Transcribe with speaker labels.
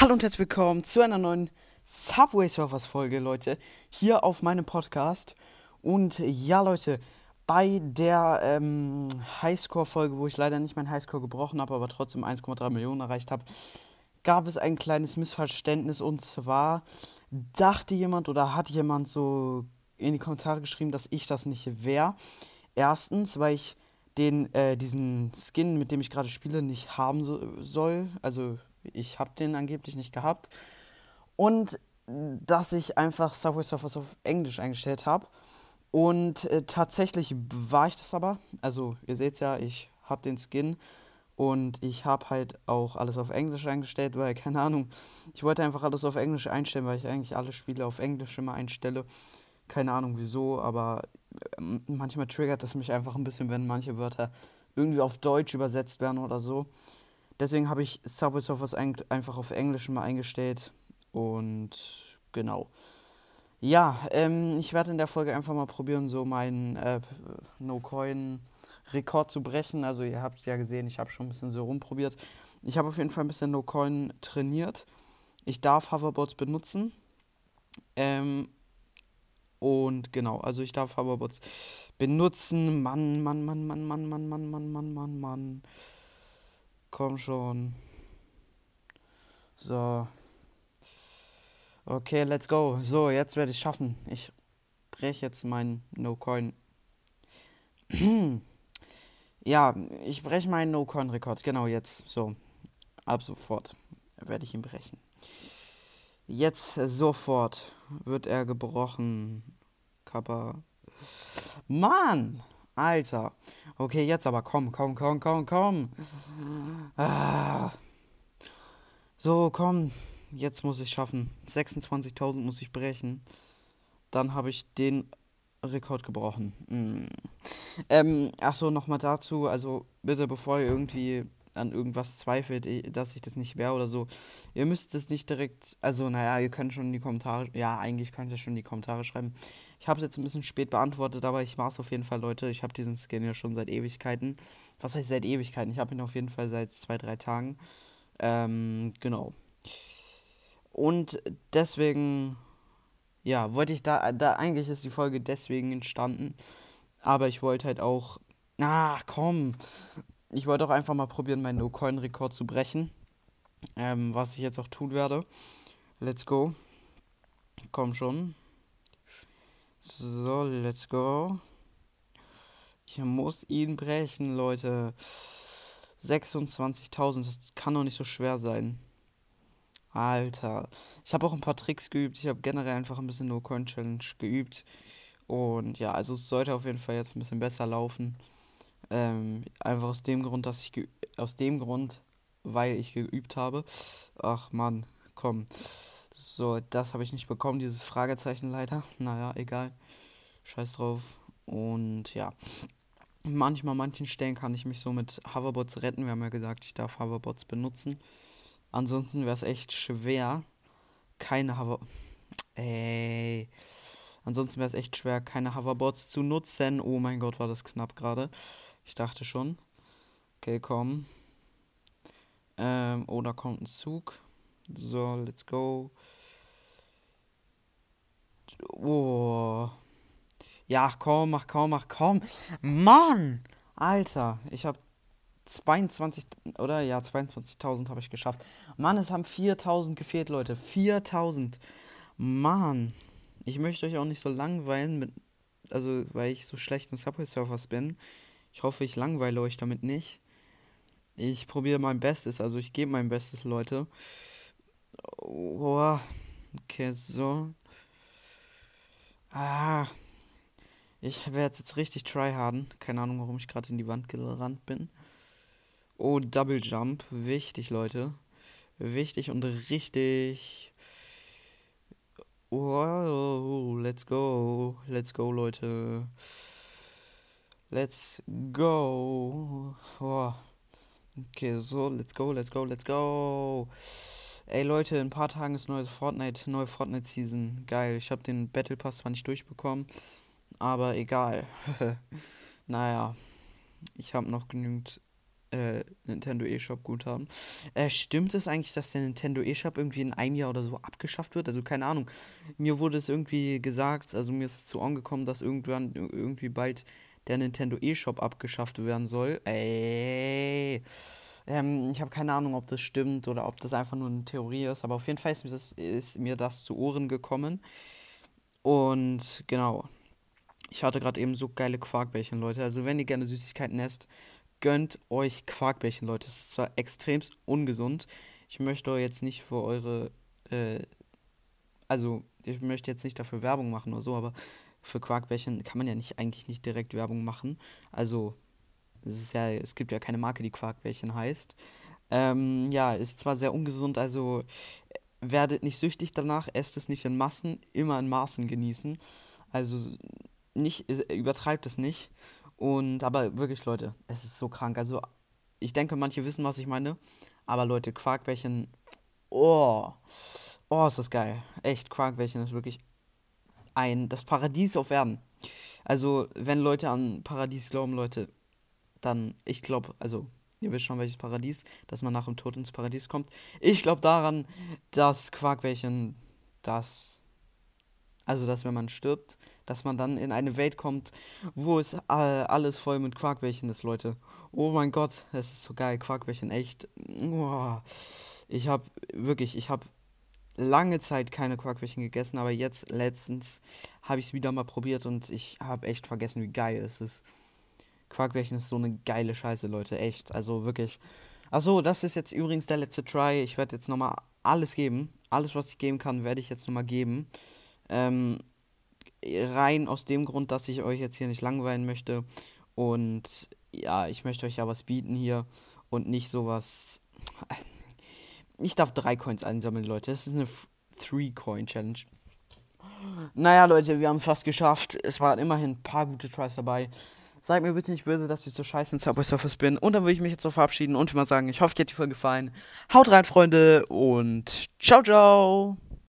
Speaker 1: Hallo und herzlich willkommen zu einer neuen Subway Surfers Folge, Leute, hier auf meinem Podcast. Und ja, Leute, bei der ähm, Highscore-Folge, wo ich leider nicht meinen Highscore gebrochen habe, aber trotzdem 1,3 Millionen erreicht habe, gab es ein kleines Missverständnis. Und zwar dachte jemand oder hat jemand so in die Kommentare geschrieben, dass ich das nicht wäre. Erstens, weil ich den, äh, diesen Skin, mit dem ich gerade spiele, nicht haben so, soll. Also ich habe den angeblich nicht gehabt. Und dass ich einfach Subway Surfers auf Englisch eingestellt habe. Und äh, tatsächlich war ich das aber. Also ihr seht ja, ich habe den Skin und ich habe halt auch alles auf Englisch eingestellt, weil, keine Ahnung, ich wollte einfach alles auf Englisch einstellen, weil ich eigentlich alle Spiele auf Englisch immer einstelle. Keine Ahnung wieso, aber ähm, manchmal triggert das mich einfach ein bisschen, wenn manche Wörter irgendwie auf Deutsch übersetzt werden oder so. Deswegen habe ich Subway Surfers einfach auf Englisch mal eingestellt. Und genau. Ja, ähm, ich werde in der Folge einfach mal probieren, so meinen äh, No-Coin-Rekord zu brechen. Also ihr habt ja gesehen, ich habe schon ein bisschen so rumprobiert. Ich habe auf jeden Fall ein bisschen No-Coin trainiert. Ich darf Hoverboards benutzen. Ähm, und genau, also ich darf Hoverboards benutzen. Mann, Mann, Mann, Mann, Mann, Mann, Mann, Mann, Mann, Mann, Mann. Komm schon. So. Okay, let's go. So, jetzt werde ich schaffen. Ich breche jetzt meinen No-Coin. ja, ich breche meinen No-Coin-Rekord. Genau jetzt. So. Ab sofort werde ich ihn brechen. Jetzt sofort wird er gebrochen. Kappa. Mann! Alter. Okay, jetzt aber komm, komm, komm, komm, komm. Ah. So, komm. Jetzt muss ich schaffen. 26.000 muss ich brechen. Dann habe ich den Rekord gebrochen. Mm. Ähm, achso, nochmal dazu. Also, bitte, bevor ihr irgendwie an irgendwas zweifelt, dass ich das nicht wäre oder so, ihr müsst es nicht direkt. Also, naja, ihr könnt schon in die Kommentare. Ja, eigentlich könnt ihr schon in die Kommentare schreiben. Ich habe es jetzt ein bisschen spät beantwortet, aber ich war es auf jeden Fall, Leute. Ich habe diesen Skin ja schon seit Ewigkeiten. Was heißt seit Ewigkeiten? Ich habe ihn auf jeden Fall seit zwei, drei Tagen. Ähm, genau. Und deswegen, ja, wollte ich da, da, eigentlich ist die Folge deswegen entstanden. Aber ich wollte halt auch, ach komm, ich wollte auch einfach mal probieren, meinen No-Coin-Rekord zu brechen. Ähm, was ich jetzt auch tun werde. Let's go. Komm schon. So, let's go. Ich muss ihn brechen, Leute. 26.000, das kann doch nicht so schwer sein. Alter. Ich habe auch ein paar Tricks geübt. Ich habe generell einfach ein bisschen No-Coin-Challenge geübt. Und ja, also es sollte auf jeden Fall jetzt ein bisschen besser laufen. Ähm, einfach aus dem Grund, dass ich aus dem Grund, weil ich geübt habe. Ach Mann, komm. So, das habe ich nicht bekommen, dieses Fragezeichen leider. Naja, egal. Scheiß drauf. Und ja. Manchmal, manchen Stellen kann ich mich so mit Hoverbots retten. Wir haben ja gesagt, ich darf Hoverbots benutzen. Ansonsten wäre es echt schwer, keine Hover... Ey. Ansonsten wäre es echt schwer, keine Hoverbots zu nutzen. Oh mein Gott, war das knapp gerade. Ich dachte schon. Okay, komm. Ähm, oh, da kommt ein Zug. So, let's go. Oh. Ja, komm, ach komm, ach komm. Mann! Alter, ich habe 22, oder? Ja, 22.000 habe ich geschafft. Mann, es haben 4.000 gefehlt, Leute. 4.000. Mann. Ich möchte euch auch nicht so langweilen, mit, also weil ich so schlecht in Subway Surfers bin. Ich hoffe, ich langweile euch damit nicht. Ich probiere mein Bestes, also ich gebe mein Bestes, Leute. Oh, okay, so. Ah. Ich werde jetzt richtig tryharden. Keine Ahnung, warum ich gerade in die Wand gerannt bin. Oh, Double Jump. Wichtig, Leute. Wichtig und richtig. Oh, let's go. Let's go, Leute. Let's go. Oh. Okay, so, let's go, let's go, let's go. Ey Leute, in ein paar Tagen ist neues Fortnite, neue Fortnite Season. Geil. Ich habe den Battle Pass zwar nicht durchbekommen, aber egal. naja, ich habe noch genügend äh, Nintendo eShop Guthaben. Äh, stimmt es eigentlich, dass der Nintendo eShop irgendwie in einem Jahr oder so abgeschafft wird? Also keine Ahnung. Mir wurde es irgendwie gesagt, also mir ist es zu Ohren gekommen, dass irgendwann irgendwie bald der Nintendo eShop abgeschafft werden soll. Ey. Ähm, ich habe keine Ahnung, ob das stimmt oder ob das einfach nur eine Theorie ist, aber auf jeden Fall ist mir das, ist mir das zu Ohren gekommen. Und genau. Ich hatte gerade eben so geile Quarkbällchen, Leute. Also, wenn ihr gerne Süßigkeiten esst, gönnt euch Quarkbällchen, Leute. Es ist zwar extremst ungesund. Ich möchte euch jetzt nicht für eure. Äh, also, ich möchte jetzt nicht dafür Werbung machen oder so, aber für Quarkbällchen kann man ja nicht eigentlich nicht direkt Werbung machen. Also, es ist ja, es gibt ja keine Marke, die Quarkbällchen heißt. Ähm, ja, ist zwar sehr ungesund, also werdet nicht süchtig danach, esst es nicht in Massen, immer in Maßen genießen. Also nicht, übertreibt es nicht. Und aber wirklich, Leute, es ist so krank. Also, ich denke, manche wissen, was ich meine. Aber Leute, Quarkbällchen. Oh. Oh, ist das geil. Echt, Quarkbällchen ist wirklich ein. Das Paradies auf Erden. Also, wenn Leute an Paradies glauben, Leute, dann, ich glaube, also, ihr wisst schon, welches Paradies, dass man nach dem Tod ins Paradies kommt. Ich glaube daran, dass Quarkbällchen das. Also, dass wenn man stirbt, dass man dann in eine Welt kommt, wo es äh, alles voll mit Quarkbällchen ist, Leute. Oh mein Gott, das ist so geil, Quarkbällchen, echt. Ich habe wirklich, ich habe lange Zeit keine Quarkbällchen gegessen, aber jetzt letztens habe ich es wieder mal probiert und ich habe echt vergessen, wie geil es ist. Quarkbällchen ist so eine geile Scheiße, Leute, echt. Also wirklich. Achso, das ist jetzt übrigens der letzte Try. Ich werde jetzt nochmal alles geben. Alles, was ich geben kann, werde ich jetzt nochmal geben. Ähm, rein aus dem Grund, dass ich euch jetzt hier nicht langweilen möchte. Und ja, ich möchte euch ja was bieten hier und nicht sowas. Ich darf drei Coins einsammeln, Leute. Das ist eine Three-Coin-Challenge. Naja, Leute, wir haben es fast geschafft. Es waren immerhin ein paar gute Tries dabei. Seid mir bitte nicht böse, dass ich so scheiße in Subway Surfers bin. Und dann würde ich mich jetzt so verabschieden und mal sagen, ich hoffe, dir hat die Folge gefallen. Haut rein, Freunde, und ciao, ciao.